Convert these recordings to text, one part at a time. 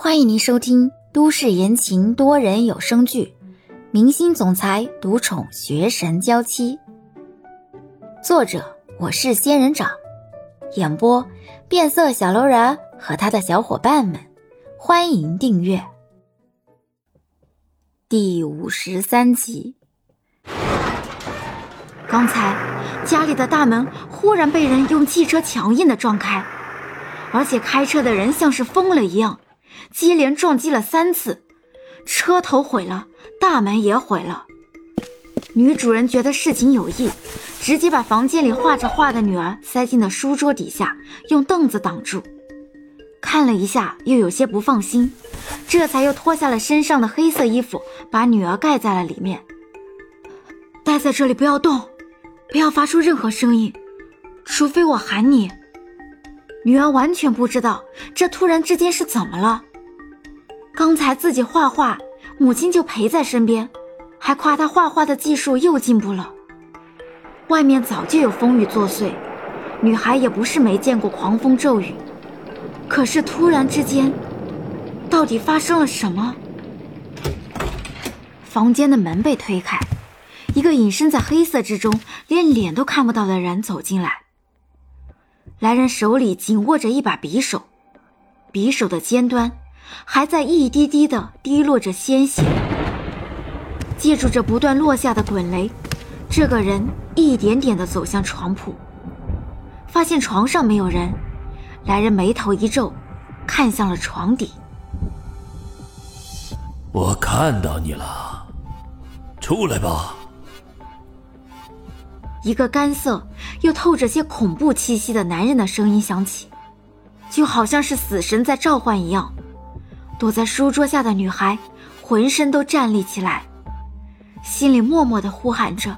欢迎您收听都市言情多人有声剧《明星总裁独宠学神娇妻》，作者我是仙人掌，演播变色小楼人和他的小伙伴们。欢迎订阅第五十三集。刚才家里的大门忽然被人用汽车强硬的撞开，而且开车的人像是疯了一样。接连撞击了三次，车头毁了，大门也毁了。女主人觉得事情有异，直接把房间里画着画的女儿塞进了书桌底下，用凳子挡住。看了一下，又有些不放心，这才又脱下了身上的黑色衣服，把女儿盖在了里面。待在这里，不要动，不要发出任何声音，除非我喊你。女儿完全不知道这突然之间是怎么了。刚才自己画画，母亲就陪在身边，还夸她画画的技术又进步了。外面早就有风雨作祟，女孩也不是没见过狂风骤雨。可是突然之间，到底发生了什么？房间的门被推开，一个隐身在黑色之中、连脸都看不到的人走进来。来人手里紧握着一把匕首，匕首的尖端。还在一滴滴的滴落着鲜血，借助着不断落下的滚雷，这个人一点点的走向床铺，发现床上没有人，来人眉头一皱，看向了床底。我看到你了，出来吧。一个干涩又透着些恐怖气息的男人的声音响起，就好像是死神在召唤一样。躲在书桌下的女孩，浑身都站立起来，心里默默的呼喊着：“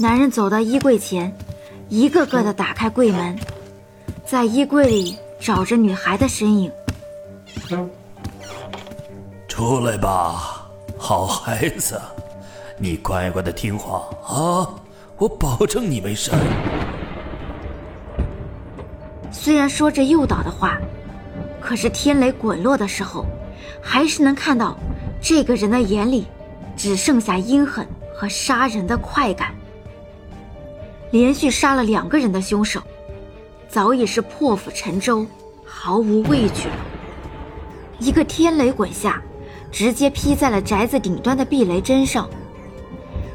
男人走到衣柜前。一个个的打开柜门，在衣柜里找着女孩的身影。出来吧，好孩子，你乖乖的听话啊！我保证你没事。虽然说着诱导的话，可是天雷滚落的时候，还是能看到这个人的眼里只剩下阴狠和杀人的快感。连续杀了两个人的凶手，早已是破釜沉舟，毫无畏惧了。一个天雷滚下，直接劈在了宅子顶端的避雷针上，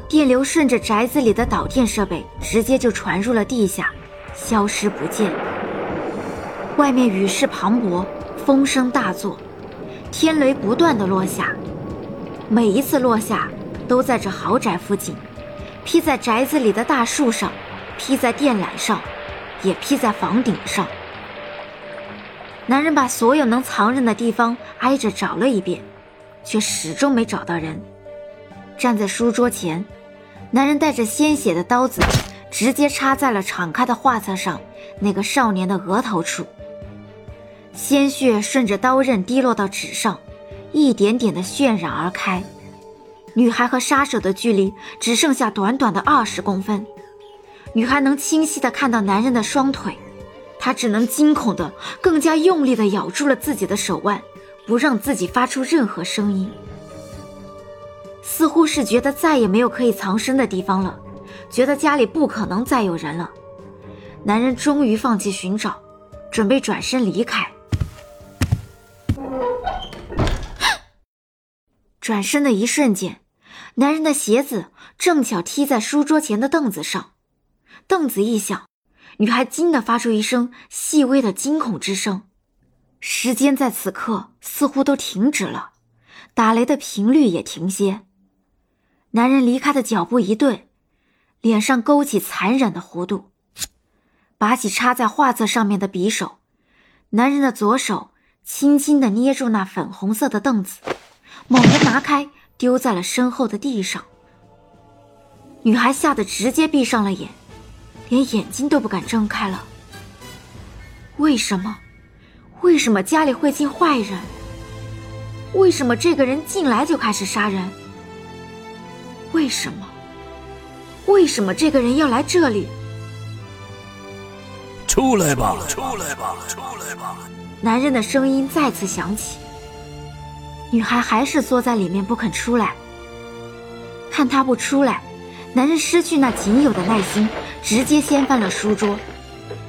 电流顺着宅子里的导电设备，直接就传入了地下，消失不见。外面雨势磅礴，风声大作，天雷不断的落下，每一次落下，都在这豪宅附近，劈在宅子里的大树上。披在电缆上，也披在房顶上。男人把所有能藏人的地方挨着找了一遍，却始终没找到人。站在书桌前，男人带着鲜血的刀子，直接插在了敞开的画册上那个少年的额头处。鲜血顺着刀刃滴落到纸上，一点点的渲染而开。女孩和杀手的距离只剩下短短的二十公分。女孩能清晰的看到男人的双腿，她只能惊恐的更加用力的咬住了自己的手腕，不让自己发出任何声音。似乎是觉得再也没有可以藏身的地方了，觉得家里不可能再有人了，男人终于放弃寻找，准备转身离开。转身的一瞬间，男人的鞋子正巧踢在书桌前的凳子上。凳子一响，女孩惊得发出一声细微的惊恐之声。时间在此刻似乎都停止了，打雷的频率也停歇。男人离开的脚步一顿，脸上勾起残忍的弧度，拔起插在画册上面的匕首。男人的左手轻轻地捏住那粉红色的凳子，猛地拿开，丢在了身后的地上。女孩吓得直接闭上了眼。连眼睛都不敢睁开了。为什么？为什么家里会进坏人？为什么这个人进来就开始杀人？为什么？为什么这个人要来这里？出来吧，出来吧，出来吧！男人的声音再次响起。女孩还是缩在里面不肯出来。看他不出来，男人失去那仅有的耐心，直接掀翻了书桌，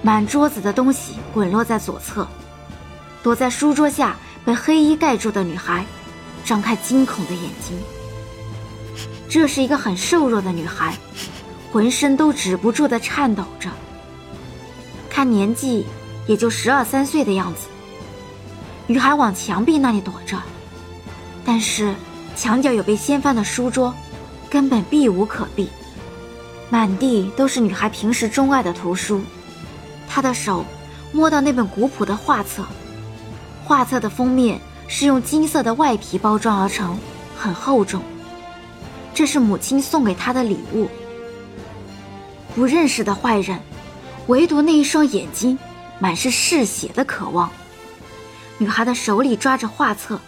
满桌子的东西滚落在左侧。躲在书桌下被黑衣盖住的女孩，张开惊恐的眼睛。这是一个很瘦弱的女孩，浑身都止不住的颤抖着。看年纪也就十二三岁的样子。女孩往墙壁那里躲着，但是墙角有被掀翻的书桌，根本避无可避。满地都是女孩平时钟爱的图书，她的手摸到那本古朴的画册。画册的封面是用金色的外皮包装而成，很厚重。这是母亲送给她的礼物。不认识的坏人，唯独那一双眼睛，满是嗜血的渴望。女孩的手里抓着画册，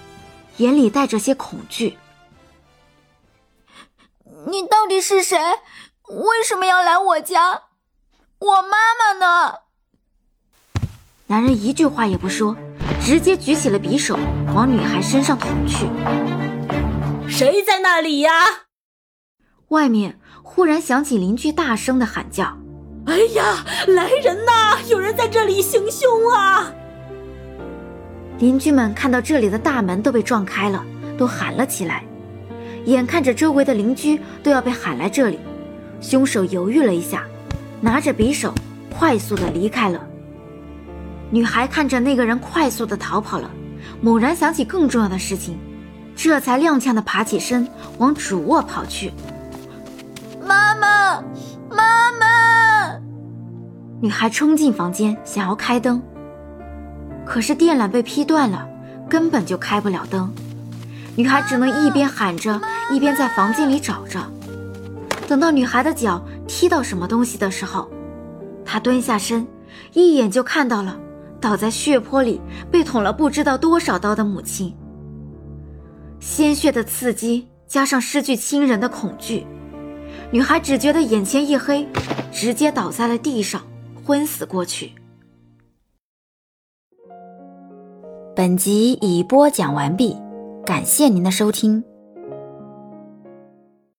眼里带着些恐惧。你到底是谁？为什么要来我家？我妈妈呢？男人一句话也不说。直接举起了匕首，往女孩身上捅去。谁在那里呀？外面忽然响起邻居大声的喊叫：“哎呀，来人呐！有人在这里行凶啊！”邻居们看到这里的大门都被撞开了，都喊了起来。眼看着周围的邻居都要被喊来这里，凶手犹豫了一下，拿着匕首快速的离开了。女孩看着那个人快速的逃跑了，猛然想起更重要的事情，这才踉跄的爬起身往主卧跑去。妈妈，妈妈！女孩冲进房间想要开灯，可是电缆被劈断了，根本就开不了灯。女孩只能一边喊着，一边在房间里找着。等到女孩的脚踢到什么东西的时候，她蹲下身，一眼就看到了。倒在血泊里被捅了不知道多少刀的母亲，鲜血的刺激加上失去亲人的恐惧，女孩只觉得眼前一黑，直接倒在了地上，昏死过去。本集已播讲完毕，感谢您的收听。